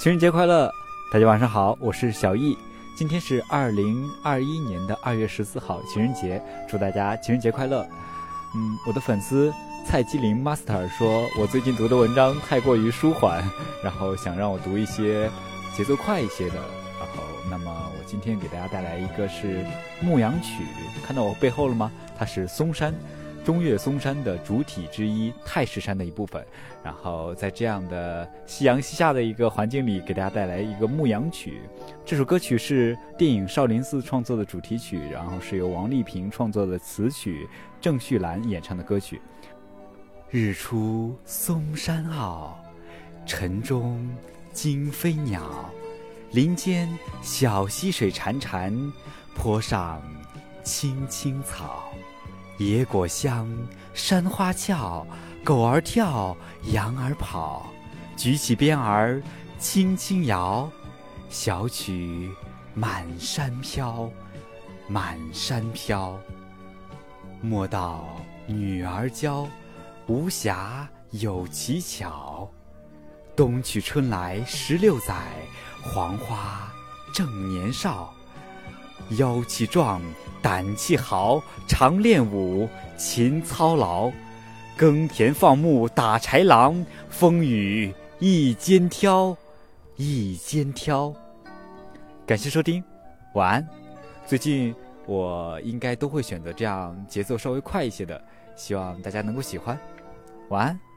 情人节快乐！大家晚上好，我是小易。今天是二零二一年的二月十四号，情人节，祝大家情人节快乐。嗯，我的粉丝蔡基林 Master 说，我最近读的文章太过于舒缓，然后想让我读一些节奏快一些的。然后，那么我今天给大家带来一个是《牧羊曲》，看到我背后了吗？它是嵩山。中岳嵩山的主体之一，太师山的一部分。然后在这样的夕阳西下的一个环境里，给大家带来一个牧羊曲。这首歌曲是电影《少林寺》创作的主题曲，然后是由王丽萍创作的词曲，郑绪岚演唱的歌曲。日出嵩山坳，晨钟惊飞鸟，林间小溪水潺潺，坡上青青草。野果香，山花俏，狗儿跳，羊儿跑，举起鞭儿轻轻摇，小曲满山飘，满山飘。莫道女儿娇，无暇有奇巧。冬去春来十六载，黄花正年少。腰气壮，胆气豪，常练武，勤操劳，耕田放牧打豺狼，风雨一肩挑，一肩挑。感谢收听，晚安。最近我应该都会选择这样节奏稍微快一些的，希望大家能够喜欢。晚安。